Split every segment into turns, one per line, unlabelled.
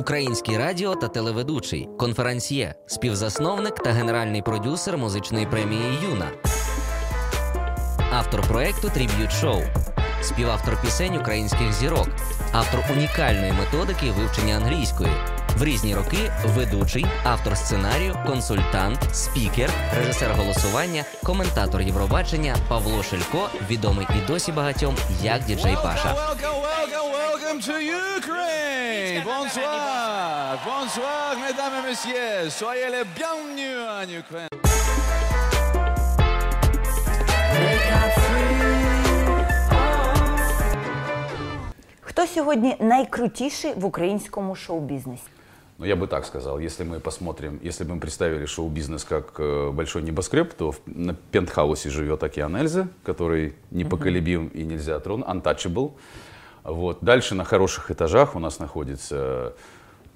Український радіо та телеведучий, конферансьє, співзасновник та генеральний продюсер музичної премії Юна, автор проекту Тріб'ют Шоу, співавтор пісень українських зірок, автор унікальної методики вивчення англійської. В різні роки ведучий, автор сценарію, консультант, спікер, режисер голосування, коментатор Євробачення Павло Шелько, відомий і досі багатьом як діджей Паша.
Хто сьогодні найкрутіший в українському шоу-бізнесі?
Ну, я бы так сказал, если мы посмотрим, если бы мы представили шоу-бизнес как э, большой небоскреб, то на пентхаусе живет океан Эльзы, который непоколебим и нельзя тронуть, untouchable. Вот. Дальше на хороших этажах у нас находится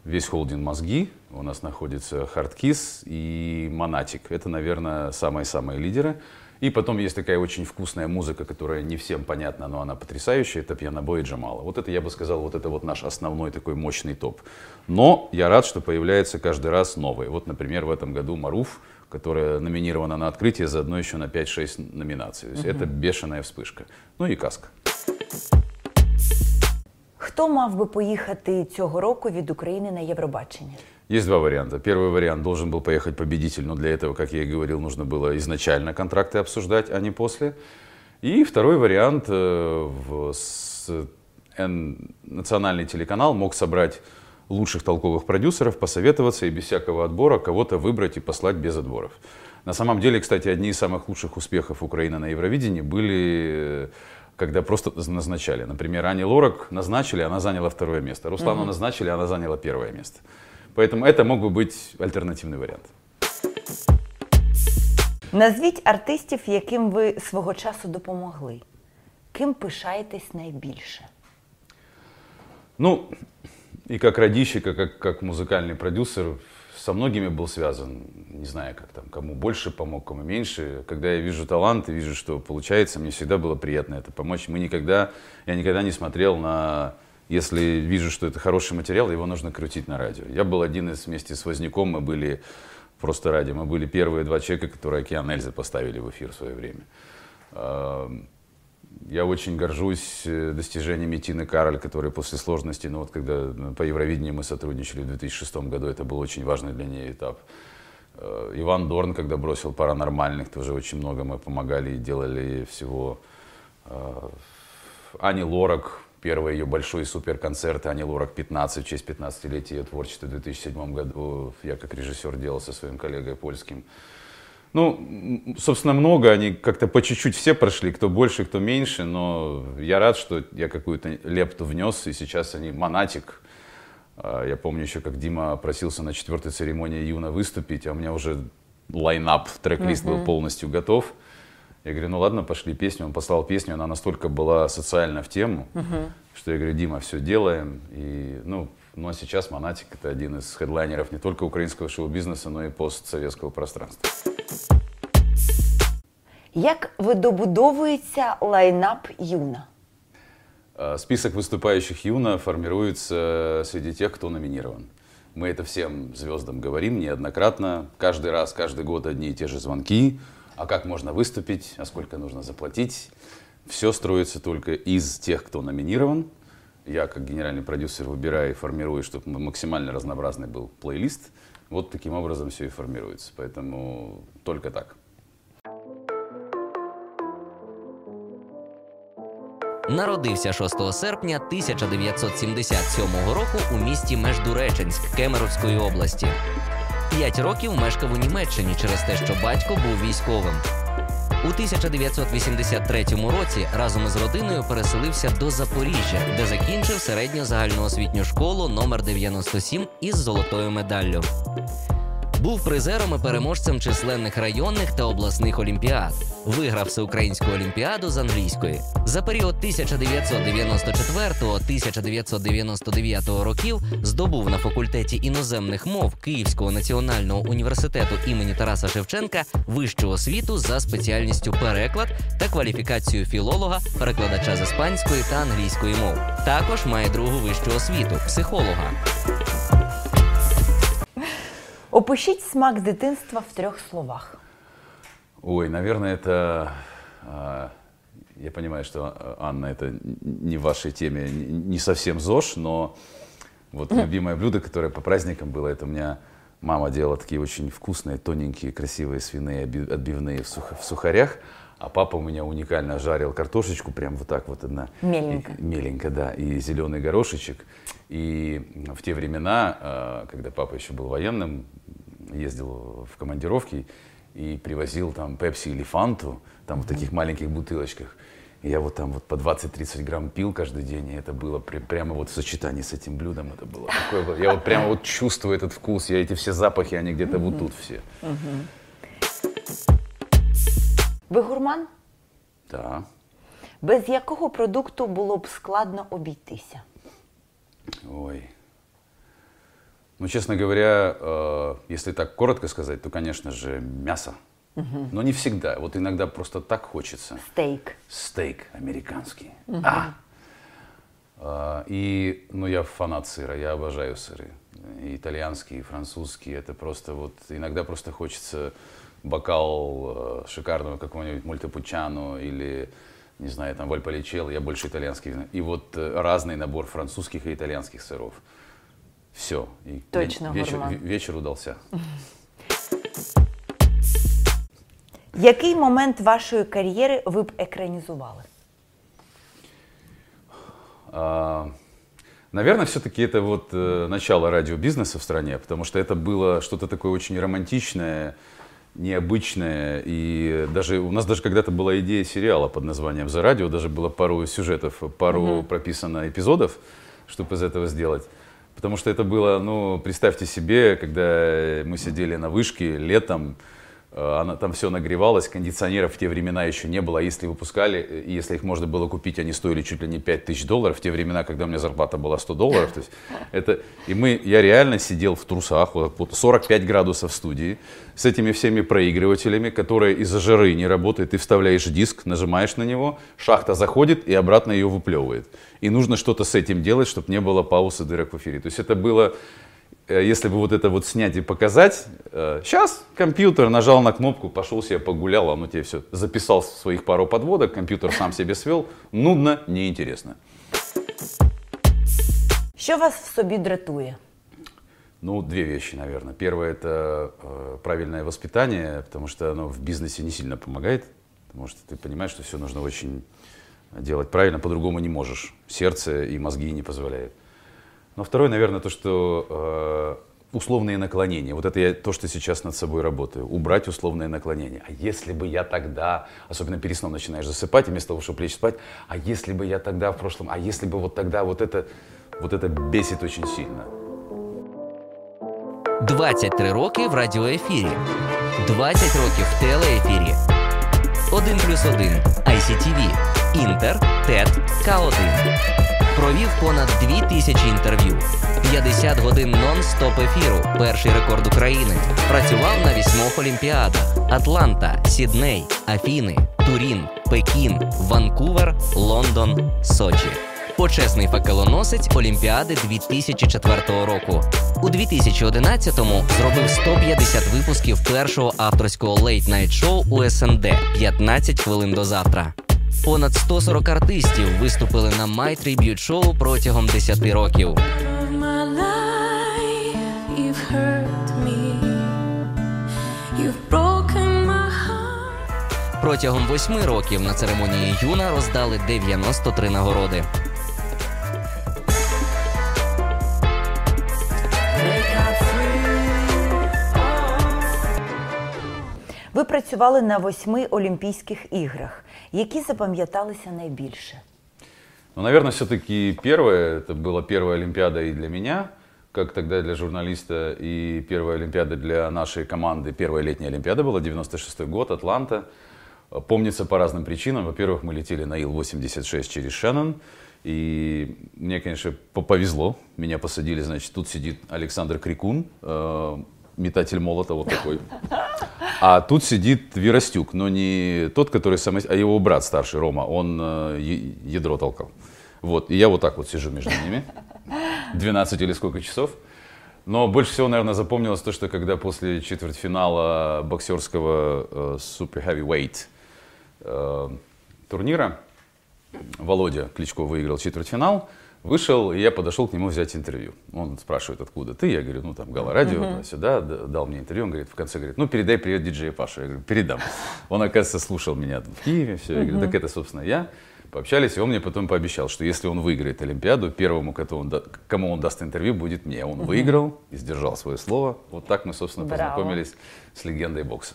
весь холдинг «Мозги», у нас находится «Hardkiss» и «Monatik». Это, наверное, самые-самые лидеры. И потом есть такая очень вкусная музыка, которая не всем понятна, но она потрясающая. Это «Пьянобой» и «Джамала». Вот это, я бы сказал, вот это вот наш основной такой мощный топ. Но я рад, что появляется каждый раз новые. Вот, например, в этом году «Маруф», которая номинирована на открытие, заодно еще на 5-6 номинаций. То есть это бешеная вспышка. Ну и «Каска».
Хто мав би поїхати цього року від України на Євробачення?
Есть два варианта. Первый вариант должен был поехать победитель, но для этого, как я и говорил, нужно было изначально контракты обсуждать, а не после. И второй вариант, э, в национальный телеканал мог собрать лучших толковых продюсеров, посоветоваться и без всякого отбора кого-то выбрать и послать без отборов. На самом деле, кстати, одни из самых лучших успехов Украины на Евровидении были э, когда просто назначали. Например, Ани Лорак назначили, она заняла второе место. Руслану назначили, она заняла первое место. Поэтому это мог бы быть альтернативный вариант.
Назвіть артистів, яким ви свого часу допомогли. Ким пишаєтесь найбільше?
Ну, и как радищик, и как, как музыкальный продюсер со многими был связан. Не знаю, как там, кому больше помог, кому меньше. Когда я вижу талант и вижу, что получается, мне всегда было приятно это помочь. Мы никогда, я никогда не смотрел на... если вижу, что это хороший материал, его нужно крутить на радио. Я был один из вместе с Возняком, мы были просто ради, мы были первые два человека, которые «Океан Эльзы» поставили в эфир в свое время. Я очень горжусь э, достижениями Тины Кароль, которая после сложностей, ну вот когда ну, по Евровидению мы сотрудничали в 2006 году, это был очень важный для нее этап. Э, Иван Дорн, когда бросил паранормальных, тоже очень много мы помогали и делали всего. Э, Ани Лорак, первый ее большой суперконцерт, Ани Лорак 15, в честь 15-летия ее творчества в 2007 году, я как режиссер делал со своим коллегой польским. Ну, собственно, много, они как-то по чуть-чуть все прошли, кто больше, кто меньше, но я рад, что я какую-то лепту внес, и сейчас они монатик. А, Я помню еще, как Дима просился на четвертой церемонии Юна выступить, а у меня уже line-up, трек-лист был полностью готов. Я говорю, ну ладно, пошли песню. Он послал песню, она настолько была социально в тему, что я говорю, Дима, все делаем. И, ну, ну а сейчас Монатик это один из хедлайнеров не только украинского шоу-бизнеса, но и постсоветского пространства.
Як вибудовується line-up Юна?
Э, Список выступающих Юна формируется среди тех, кто номинирован. Мы это всем звездам говорим неоднократно. Каждый раз, каждый год одни и те же звонки А как можно выступить, а сколько нужно заплатить. Все строится только из тех, кто номинирован. Я, как генеральный продюсер, выбираю и формирую, чтобы максимально разнообразный был плейлист. Вот таким образом все и формируется. Поэтому только так.
Народився 6 серпня 1977 року у місті Междуреченськ Кемеровської області. П'ять років мешкав у Німеччині через те, що батько був військовим. У 1983 році разом із родиною переселився до Запоріжжя, де закінчив середню загальноосвітню школу номер 97 із золотою медаллю. Був призером і переможцем численних районних та обласних олімпіад. Виграв всеукраїнську олімпіаду з англійської. За період 1994-1999 років здобув на факультеті іноземних мов Київського національного університету імені Тараса Шевченка вищу освіту за спеціальністю переклад та кваліфікацію філолога, перекладача з іспанської та англійської мов. Також має другу вищу освіту психолога.
Опишіть смак дитинства в трьох словах.
Ой, наверное, это... а, Я понимаю, что, а, Анна, это не в вашей теме, не совсем ЗОЖ, но вот любимое блюдо, которое по праздникам было, это у меня мама делала такие очень вкусные, тоненькие, красивые свиные отбивные в, сух- в сухарях, а папа у меня уникально жарил картошечку прям вот так вот одна.
Меленько.
И- меленько, да, и зеленый горошечек. И в те времена, а, когда папа еще был военным, ездил в командировки и привозил там пепси или фанту, там в таких маленьких бутылочках. И я вот там вот по 20-30 грамм пил каждый день, и это было при- прямо вот в сочетании с этим блюдом, это было такое, вот- я вот прямо вот чувствую этот вкус, я эти все запахи, они где-то вот тут все.
Ви гурман?
Да.
Без якого продукту було б складно обійтися?
Ой. Ну, честно говоря, э, если так коротко сказать, то, конечно же, мясо. Но не всегда. Вот иногда просто так хочется.
Стейк.
Стейк американский. А! А, И, ну, я фанат сыра, я обожаю сыры. И итальянские, и французские. Это просто вот, иногда просто хочется бокал э, шикарного какого-нибудь мультипучано или, не знаю, там, вальполичелло. Я больше итальянский. И вот э, разный набор французских и итальянских сыров Все. И
Точно,
вечер,
гурман.
ве- вечер удался.
Який момент вашої кар'єри ви б екранізували?
А, Наверное, все-таки это вот э, начало радиобизнеса в стране, потому что это было что-то такое очень романтичное, необычное. И даже у нас даже когда-то была идея сериала под названием «За радио», даже было пару сюжетов, пару прописано эпизодов, чтобы из этого сделать. Потому что это было, ну, представьте себе, когда мы сидели на вышке летом, она, там все нагревалось, кондиционеров в те времена еще не было, а если выпускали, э, если их можно было купить, они стоили чуть ли не 5 тысяч долларов, в те времена, когда у меня зарплата была 100 долларов, то есть это, и мы, я реально сидел в трусах, вот, вот 45 градусов в студии, с этими всеми проигрывателями, которые из-за жары не работают, ты вставляешь диск, нажимаешь на него, шахта заходит и обратно ее выплевывает. И нужно что-то с этим делать, чтобы не было пауз и дырок в эфире. То есть это было Э, если бы вот это вот снять и показать, сейчас компьютер нажал на кнопку, пошел себе погулял, оно тебе все записал своих пару подводок, компьютер сам себе свел, нудно, неинтересно.
Що вас в собі дратує?
Ну, две вещи, наверное. Первое это э, правильное воспитание, потому что оно в бизнесе не сильно помогает, потому что ты понимаешь, что все нужно очень делать правильно, по-другому не можешь. Сердце и мозги не позволяют. Но второе, наверное, то, что э, условные наклонения. Вот это я то, что сейчас над собой работаю. Убрать условные наклонения. А если бы я тогда, особенно перед сном начинаешь засыпать, и вместо того, чтобы лечь спать, а если бы я тогда в прошлом, а если бы вот тогда, вот это, вот это бесит очень сильно.
23 роки в радіоефірі, 20 років в телеефірі, 1 плюс 1 ICTV, Інтер, ТЕТ, К1. Провів понад 2000 інтерв'ю, 50 годин нон-стоп ефіру, перший рекорд України. Працював на вісьмох олімпіадах: Атланта, Сідней, Афіни, Турін, Пекін, Ванкувер, Лондон, Сочі. Почесний факелоносець Олімпіади 2004 року. У 2011-му зробив 150 випусків першого авторського лейт-найт-шоу у СНД «15 хвилин до завтра. Понад 140 артистів виступили на My Tribute шоу протягом 10 років. Протягом восьми років на церемонії Юна роздали 93 нагороди.
Ви працювали на восьми Олімпійських іграх, які запам'яталися найбільше.
Ну, наверное, все-таки первое, это была первая Олимпиада и для меня, как тогда для журналиста, и первая Олимпиада для нашей команды. Первая летняя Олимпиада была, 96 год, Атланта. Помнится по разным причинам. Во-первых, мы летели на Ил-86 через Шеннон, и мне, конечно, по- повезло. Меня посадили, значит, тут сидит Александр Крикун, э, метатель молота вот такой. А тут сидит Веростюк, но не тот, который самый, а его брат старший, Рома, он э, ядро толкал. Вот, и я вот так вот сижу между ними, 12 или сколько часов. Но больше всего, наверное, запомнилось то, что когда после четвертьфинала боксерского э, Super Heavyweight э, турнира Володя Кличко выиграл четвертьфинал, вышел, и я подошел к нему взять интервью. Он спрашивает, откуда ты? Я говорю, ну там Гала Радио, сюда, д- дал мне интервью. Он говорит, в конце говорит, ну передай привет диджею Паше. Я говорю, передам. Он, оказывается, слушал меня в Киеве, все. Я говорю, так это, собственно, я. Пообщались, и он мне потом пообещал, что если он выиграет Олимпиаду, первому, кому он, да- кому он даст интервью, будет мне. Он выиграл и сдержал свое слово. Вот так мы, собственно,
Браво.
познакомились с легендой бокса.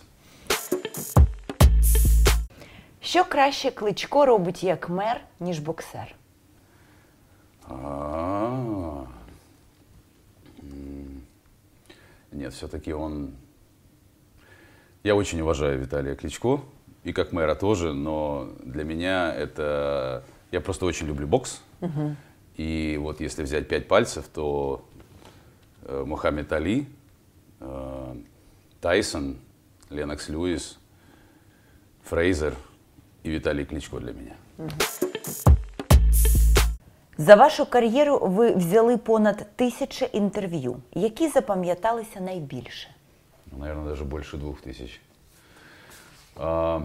Що краще кличко робить як мер, ніж боксер?
А. Нет, все-таки он... Я очень уважаю Виталия Кличко, и как мэра тоже, но для меня это... Я просто очень люблю бокс. И вот если взять пять пальцев, то э, Мухаммед Али, э, Тайсон, Ленокс Льюис, Фрейзер и Виталий Кличко для меня.
За вашу кар'єру ви взяли понад тисячі інтерв'ю. Які запам'яталися найбільше?
Ну, наверное, даже больше двух тысяч. А,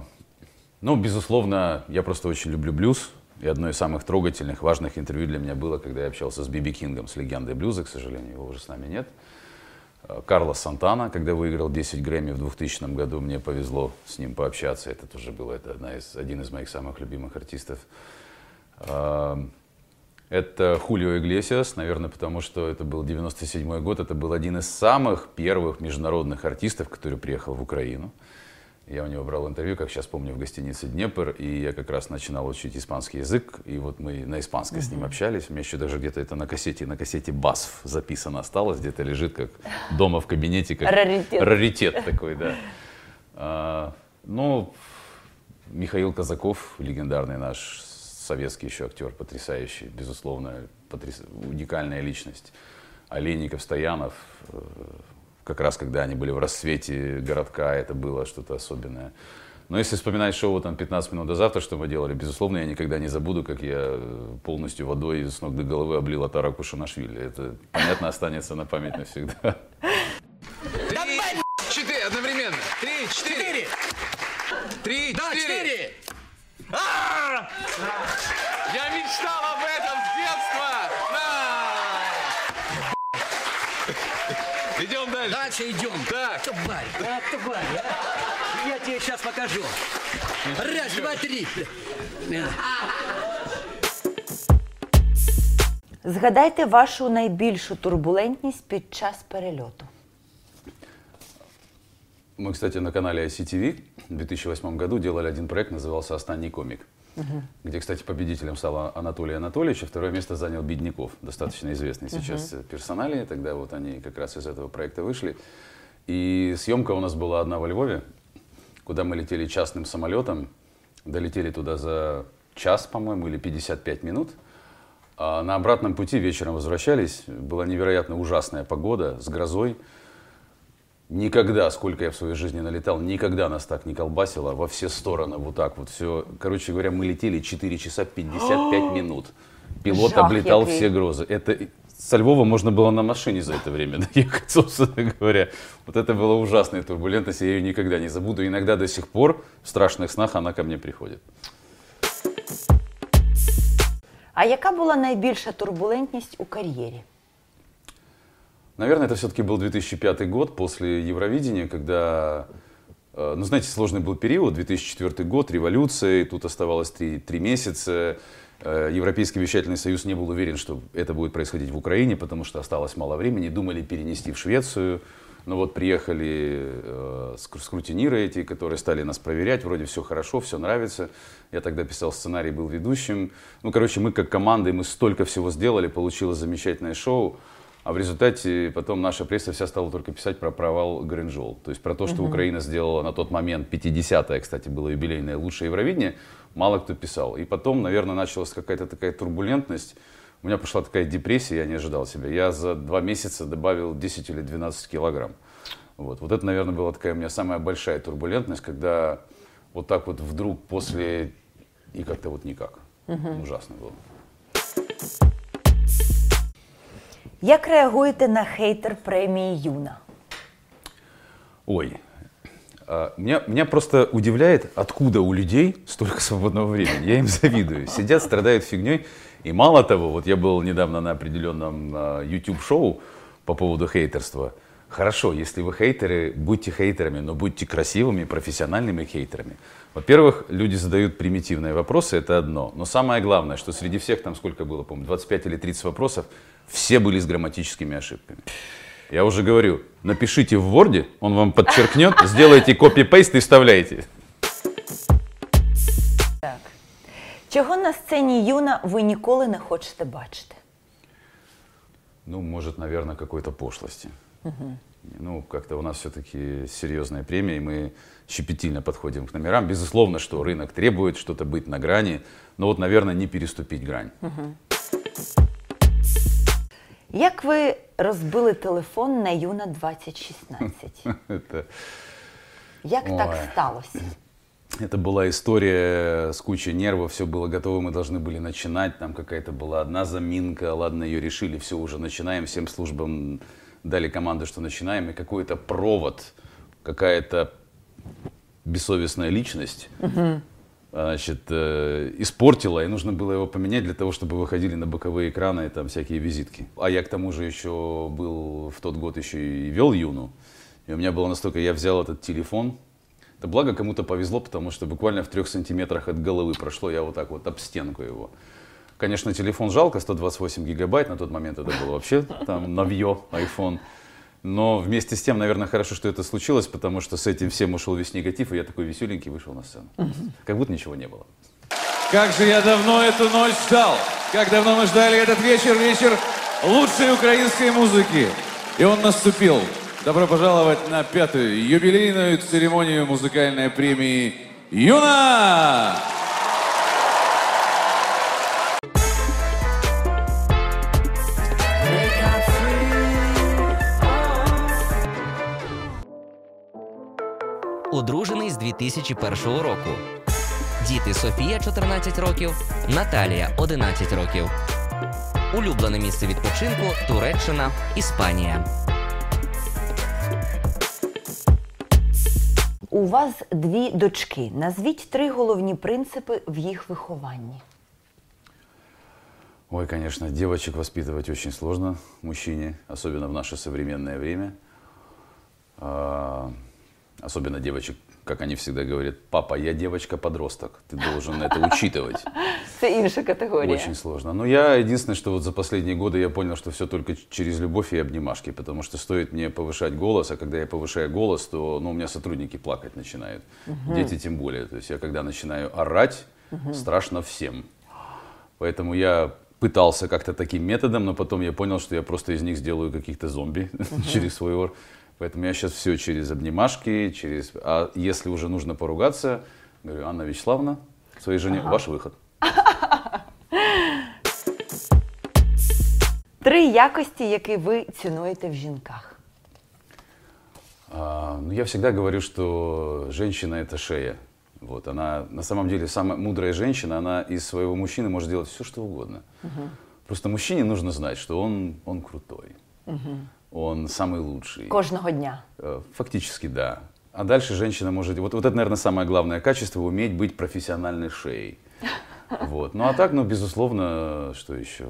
ну, безусловно, я просто очень люблю блюз. И одно из самых трогательных, важных интервью для меня было, когда я общался с Биби Кингом, с легендой блюза, к сожалению, его уже с нами нет. А, Карлос Сантана, когда выиграл 10 Грэмми в 2000 году, мне повезло с ним пообщаться. Это тоже было это одна из, один из моих самых любимых артистов. это Хулио Иглесиас, наверное, потому что это был 97 год. Это был один из самых первых международных артистов, который приехал в Украину. Я у него брал интервью, как сейчас помню, в гостинице «Днепр», и я как раз начинал учить испанский язык, и вот мы на испанском с ним общались. У меня еще даже где-то это на кассете, на кассете БАСФ записано осталось, где-то лежит как дома в кабинете, как
Раритет.
раритет такой, да. А, ну, Михаил Казаков, легендарный наш советский еще актер, потрясающий, безусловно, потряс... уникальная личность. Олейников, Стоянов, э, как раз когда они были в расцвете городка, это было что-то особенное. Но если вспоминать шоу там 15 минут до завтра, что мы делали, безусловно, я никогда не забуду, как я э, полностью водой с ног до головы облил Атара Кушанашвили. Это, понятно, останется на память навсегда.
Три, четыре, одновременно. Три, четыре. Три, четыре. А! Я мечтал об этом с детства. На! Идем дальше.
Дальше идем.
Так.
Тварь, а, тварь, а. Я тебе сейчас покажу. Раз, два, три.
Згадайте вашу найбільшу турбулентність під час перельоту.
Мы, кстати, на канале ICTV в 2008 году делали один проект, назывался «Останний комик», где, кстати, победителем стал Анатолий Анатольевич, а второе место занял Бедняков, достаточно известный сейчас э, персоналии. Тогда вот они как раз из этого проекта вышли. И съемка у нас была одна во Львове, куда мы летели частным самолетом, долетели туда за час, по-моему, или 55 минут. А на обратном пути вечером возвращались, была невероятно ужасная погода с грозой. Никогда, сколько я в своей жизни налетал, никогда нас так не колбасило во все стороны, вот так вот все. Короче говоря, мы летели 4 часа 55 минут. Пилот
Жах
облетал
який.
все грозы. Это и- со Львова можно было на машине за это время доехать, собственно говоря. Вот это была ужасная турбулентность, я ее никогда не забуду. Иногда до сих пор в страшных снах она ко мне приходит.
А яка була найбільша турбулентність у кар'єрі?
Наверное, это все-таки был 2005 год после Евровидения, когда, э, ну, знаете, сложный был период, 2004 год, революция, и тут оставалось три, три месяца. Э, Европейский вещательный союз не был уверен, что это будет происходить в Украине, потому что осталось мало времени, думали перенести в Швецию. Но вот приехали э, ск- скрутиниры эти, которые стали нас проверять, вроде все хорошо, все нравится. Я тогда писал сценарий, был ведущим. Ну, короче, мы как команда, мы столько всего сделали, получилось замечательное шоу. А в результате потом наша пресса вся стала только писать про провал Гринжол. То есть про то, что Украина сделала на тот момент, 50-е, кстати, было юбилейное лучшее Евровидение, мало кто писал. И потом, наверное, началась какая-то такая турбулентность. У меня пошла такая депрессия, я не ожидал себя. Я за два месяца добавил 10 или 12 килограмм. Вот, вот это, наверное, была такая у меня самая большая турбулентность, когда вот так вот вдруг после и как-то вот никак. Ужасно было.
Як реагуєте на хейтер премії Юна?
Ой, а, меня, меня просто удивляет, откуда у людей столько свободного времени. Я им завидую. Сидят, страдают фигней. И мало того, вот я был недавно на определенном а, YouTube-шоу по поводу хейтерства. Хорошо, если вы хейтеры, будьте хейтерами, но будьте красивыми, профессиональными хейтерами. Во-первых, люди задают примитивные вопросы, это одно. Но самое главное, что среди всех, там сколько было, помню, 25 или 30 вопросов, все были с грамматическими ошибками. Я уже говорю, напишите в Word, он вам подчеркнет, сделайте копи-пейст и вставляйте.
Так. Чого на сцені Юна ви ніколи не хочете бачити?
Ну, может, наверное, какой-то пошлости. Ну, как-то у нас все-таки серьезная премия, и мы щепетильно подходим к номерам. Безусловно, что рынок требует что-то быть на грани, но вот, наверное, не переступить грань.
Як ви розбили телефон на Юна 2016?
Это,
Як так сталося?
это была история с кучей нервов, все было готово, мы должны были начинать, там какая-то была одна заминка, ладно, ее решили, все, уже начинаем, всем службам дали команду, что начинаем, и какой-то провод, какая-то бессовестная личность, значит, э, испортила, и нужно было его поменять для того, чтобы выходили на боковые экраны там всякие визитки. А я к тому же еще был в тот год еще и вел Юну, и у меня было настолько, я взял этот телефон, да благо кому-то повезло, потому что буквально в трех сантиметрах от головы прошло, я вот так вот об стенку его. Конечно, телефон жалко, 128 гигабайт, на тот момент это было вообще там новье, iPhone. Но вместе с тем, наверное, хорошо, что это случилось, потому что с этим всем ушел весь негатив, и я такой веселенький вышел на сцену. Как будто ничего не было.
Как же я давно эту ночь ждал. Как давно мы ждали этот вечер, вечер лучшей украинской музыки. И он наступил. Добро пожаловать на пятую юбилейную церемонию музыкальной премии «Юна».
2001 року. Діти Софія 14 років, Наталія 11 років. Улюблене місце відпочинку Туреччина, Іспанія.
У вас дві дочки. Назвіть три головні принципи в їх вихованні.
Ой, конечно, девочек воспитывать очень сложно мужчине, особенно в наше современное время. Особенно девочек, как они всегда говорят, папа, я девочка-подросток, ты должен это учитывать.
Це інша категорія.
Очень сложно. Но я единственное, что вот за последние годы я понял, что все только через любовь и обнимашки, потому что стоит мне повышать голос, а когда я повышаю голос, то ну, у меня сотрудники плакать начинают. Дети тем более. То есть я когда начинаю орать, страшно всем. Поэтому я пытался как-то таким методом, но потом я понял, что я просто из них сделаю каких-то зомби через свой ор. Поэтому я сейчас все через обнимашки, через... А если уже нужно поругаться, говорю, Анна Вячеславовна, своей жене, ваш выход.
Три якості, які ви цінуєте в жінках.
А, ну, я всегда говорю, что женщина это шея. Вот, она на самом деле самая мудрая женщина, она из своего мужчины может делать все, что угодно. Просто мужчине нужно знать, что он, он крутой, он самый лучший.
Кожного дня.
Э, Фактически, да. А дальше женщина может... Вот, вот это, наверное, самое главное качество, уметь быть профессиональной шеей. Вот. Ну а так, ну, безусловно, что еще?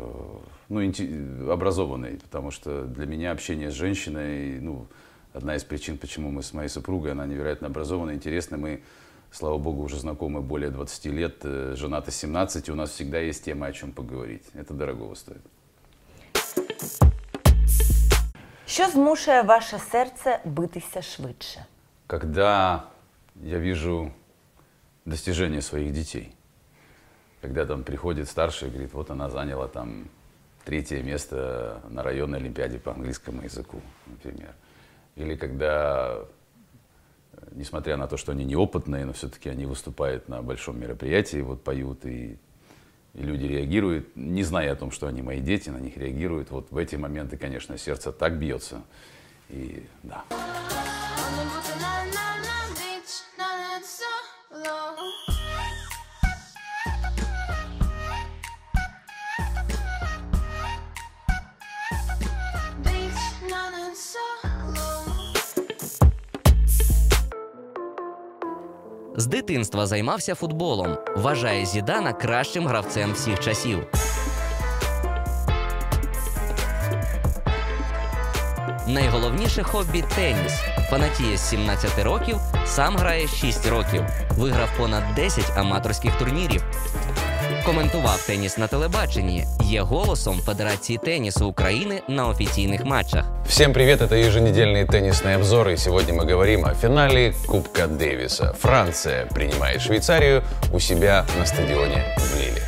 Ну, образованной, потому что для меня общение с женщиной, ну, одна из причин, почему мы с моей супругой, она невероятно образованная, интересная. Мы, слава богу, уже знакомы более 20 лет, э, женаты 17, и у нас всегда есть тема, о чем поговорить. Это дорогого стоит.
Що змушує ваше серце битися швидше?
когда я вижу достижения своих детей. Когда там приходит старший и говорит, вот она заняла там третье место на районной олимпиаде по английскому языку, например. Или когда, э, несмотря на то, что они неопытные, но все-таки они выступают на большом мероприятии, вот поют, и, и люди реагируют, не зная о том, что они мои дети, на них реагируют. Вот в эти моменты, конечно, сердце так бьется. И да.
Дитинства займався футболом. Вважає Зідана кращим гравцем всіх часів. Найголовніше хобі теніс. Фанатіє з 17 років, сам грає 6 років. Виграв понад 10 аматорських турнірів. Коментував теніс на телебаченні. Є голосом Федерації тенісу України на офіційних матчах.
Всем привет, это еженедельные теннисные обзоры, и сегодня мы говорим о финале Кубка Дэвиса. Франция принимает Швейцарию у себя на стадионе в Лиле.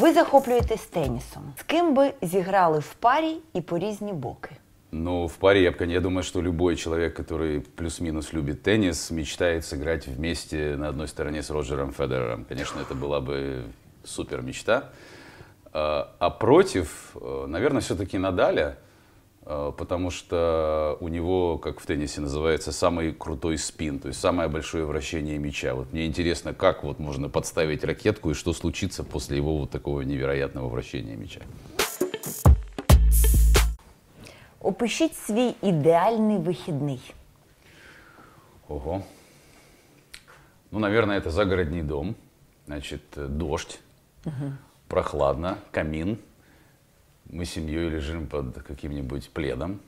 Ви захоплюєтесь тенісом. З ким би зіграли в парі і по різні боки?
Ну, в паре я, б, кон- я думаю, что любой человек, который плюс-минус любит теннис, мечтает сыграть вместе на одной стороне с Роджером Федерером. Конечно, это была бы супер мечта. А а против, э, наверное, все-таки Надаля, э, потому что у него, как в теннисе называется, самый крутой спин, то есть самое большое вращение мяча. Вот мне интересно, как вот можно подставить ракетку и что случится после его вот такого невероятного вращения мяча.
Опишіть свій ідеальний вихідний.
Ого. Ну, наверное, это загородный дом. Значит, э, дождь, прохладно, камин. Мы с семьей лежим под каким-нибудь пледом,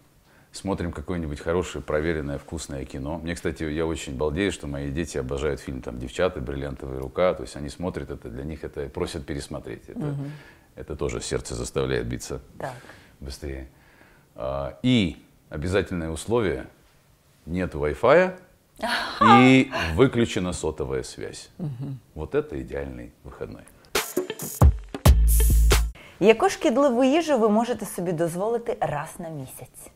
смотрим какое-нибудь хорошее, проверенное, вкусное кино. Мне, кстати, я очень балдею, что мои дети обожают фильм там «Девчата», «Бриллиантовая рука». То есть они смотрят это, для них это просят пересмотреть. Это, это тоже сердце заставляет биться
Так.
быстрее. А, И обязательное условие – нет Wi-Fi и выключена сотовая связь. Вот это идеальный выходной.
Яку шкідливу їжу ви можете собі дозволити раз на місяць?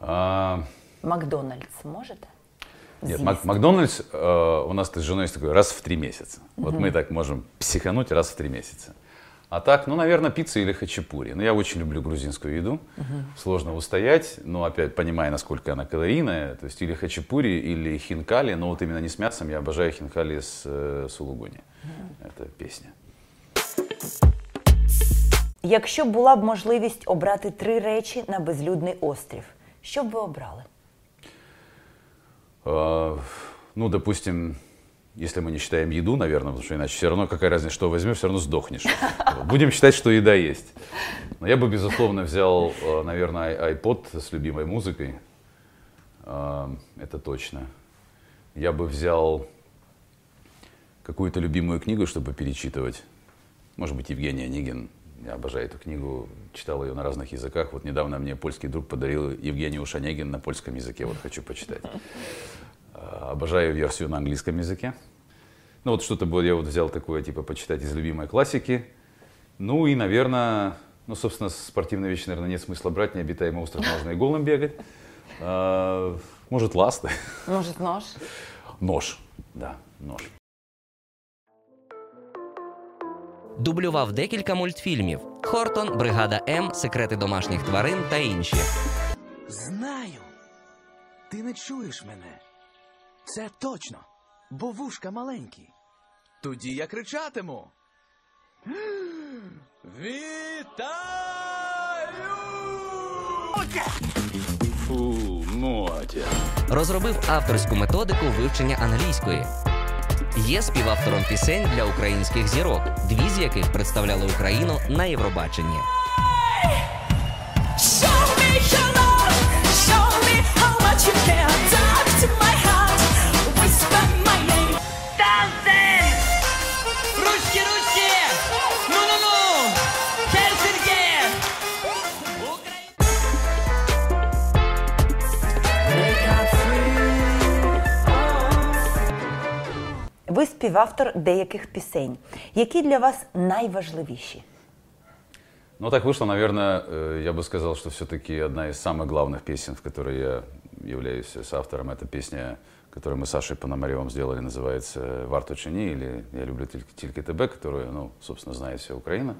А,
Макдональдс можете?
Нет, Мак- Макдональдс э, у нас с женой такою такой раз в три месяца. Вот мы так можем психануть раз в три месяца. А так, ну, наверное, пицца или хачапури. Но я очень люблю грузинскую еду. Сложно устоять, но опять понимая, насколько она калорийная. То есть или хачапури, или хинкали. Но вот именно не с мясом. Я обожаю хинкали с э, сулугуни. Это песня.
Якщо була б можливість обрати три речі на безлюдний острів, що б ви обрали?
А, Ну, допустим, если мы не считаем еду, наверное, потому что иначе все равно, какая разница, что возьмешь, все равно сдохнешь. Будем считать, что еда есть. Но я бы, безусловно, взял, э, наверное, iPod с любимой музыкой. А, Это точно. Я бы взял какую-то любимую книгу, чтобы перечитывать. Может быть, Евгений Онегин. Я обожаю эту книгу, читал ее на разных языках. Вот недавно мне польский друг подарил Евгению Шанегин на польском языке. Вот хочу почитать. А, Обожаю версию на английском языке. Ну вот что-то было, я вот взял такое, типа, почитать из любимой классики. Ну и, наверное, ну, собственно, спортивные вещи, наверное, нет смысла брать. Необитаемый остров можно и голым бегать. А, Может, ласты.
Може, нож?
Нож. Да, нож.
Дублював декілька мультфільмів: Хортон, Бригада М, Секрети домашніх тварин та інші.
Знаю. Ти не чуєш мене. Це точно, бо вушка маленькі. Тоді я кричатиму. Вітаю!
Фу, Мотя.
Розробив авторську методику вивчення англійської. Є співавтором пісень для українських зірок, дві з яких представляли Україну на Євробаченні.
Ви співавтор деяких пісень. Які для вас найважливіші?
Ну, так вышло, наверное, э, я бы сказал, что все-таки одна из самых главных песен, в которой я являюсь соавтором, это песня, которую мы с Сашей Пономаревым сделали, называется «Варто чини» или «Я люблю тільки, тільки тебе», которую, ну, собственно, знает вся Украина.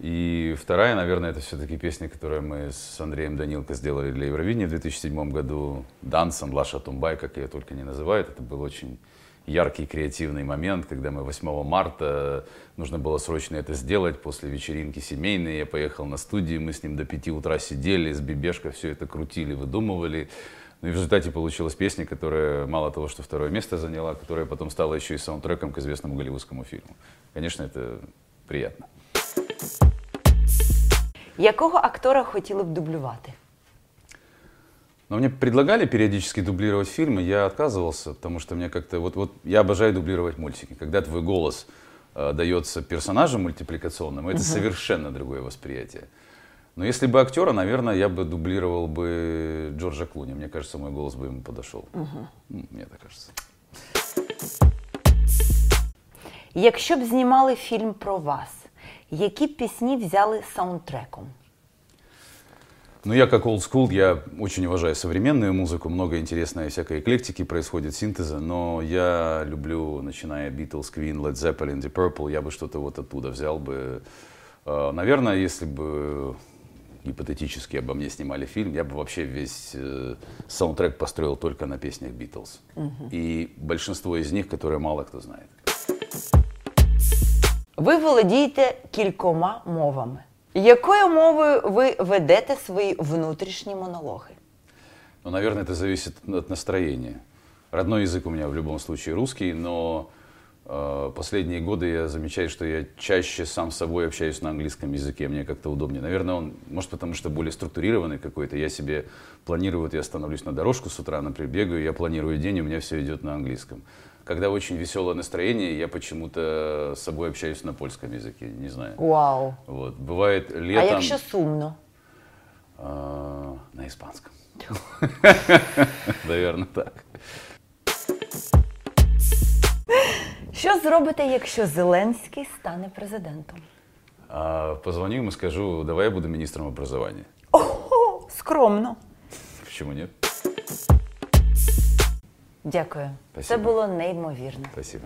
И вторая, наверное, это все-таки песня, которую мы с Андреем Данилко сделали для Евровидения в 2007 году. «Дансон», «Лаша Тумбай», как ее только не называют. Это был очень яркий креативный момент, когда мы 8 марта, нужно было срочно это сделать после вечеринки семейной. Я поехал на студию, мы с ним до 5 утра сидели, с Бибешко все это крутили, выдумывали. Ну и в результате получилась песня, которая мало того, что второе место заняла, которая потом стала еще и саундтреком к известному голливудскому фильму. Конечно, это приятно.
Якого актора хотіли б дублювати?
Но мне предлагали периодически дублировать фильмы, я отказывался, потому что мне как-то... Вот, вот я обожаю дублировать мультики. Когда твой голос э, дается персонажу мультипликационному, это совершенно другое восприятие. Но если бы актера, наверное, я бы дублировал бы Джорджа Клуни. Мне кажется, мой голос бы ему подошел. М, Мне так кажется.
Якщо б знімали фільм про вас, які б пісні взяли саундтреком?
Ну, я как old school, я очень уважаю современную музыку, много интересной всякой эклектики происходит, синтеза, но я люблю, начиная Beatles, Queen, Led Zeppelin, Deep Purple, я бы что-то вот оттуда взял бы. Э, Наверное, если бы гипотетически обо мне снимали фильм, я бы вообще весь э, саундтрек построил только на песнях Beatles. И большинство из них, которые мало кто знает.
Ви володієте кількома мовами. Якою мовою ви ведете свої внутрішні монологи?
Ну, наверное, это зависит от настроения. Родной язык у меня в любом случае русский, но э, последние годы я замечаю, что я чаще сам с собой общаюсь на английском языке, мне как-то удобнее. Наверное, он, может, потому что более структурированный какой-то. Я себе планирую, вот я становлюсь на дорожку с утра, например, бегаю, я планирую день, у меня все идет на английском. Когда очень веселое настроение, я почему-то с собой общаюсь на польском языке, не знаю.
Вау!
Вот. Бывает
А
летом...
якщо сумно?
А, на испанском. Наверное, так.
Що зробите, якщо Зеленський стане президентом?
А, Позвоню ему и скажу, давай я буду министром образования.
Ого, скромно.
Почему нет?
Дякую.
Спасибо.
Це було неймовірно.
Спасибо.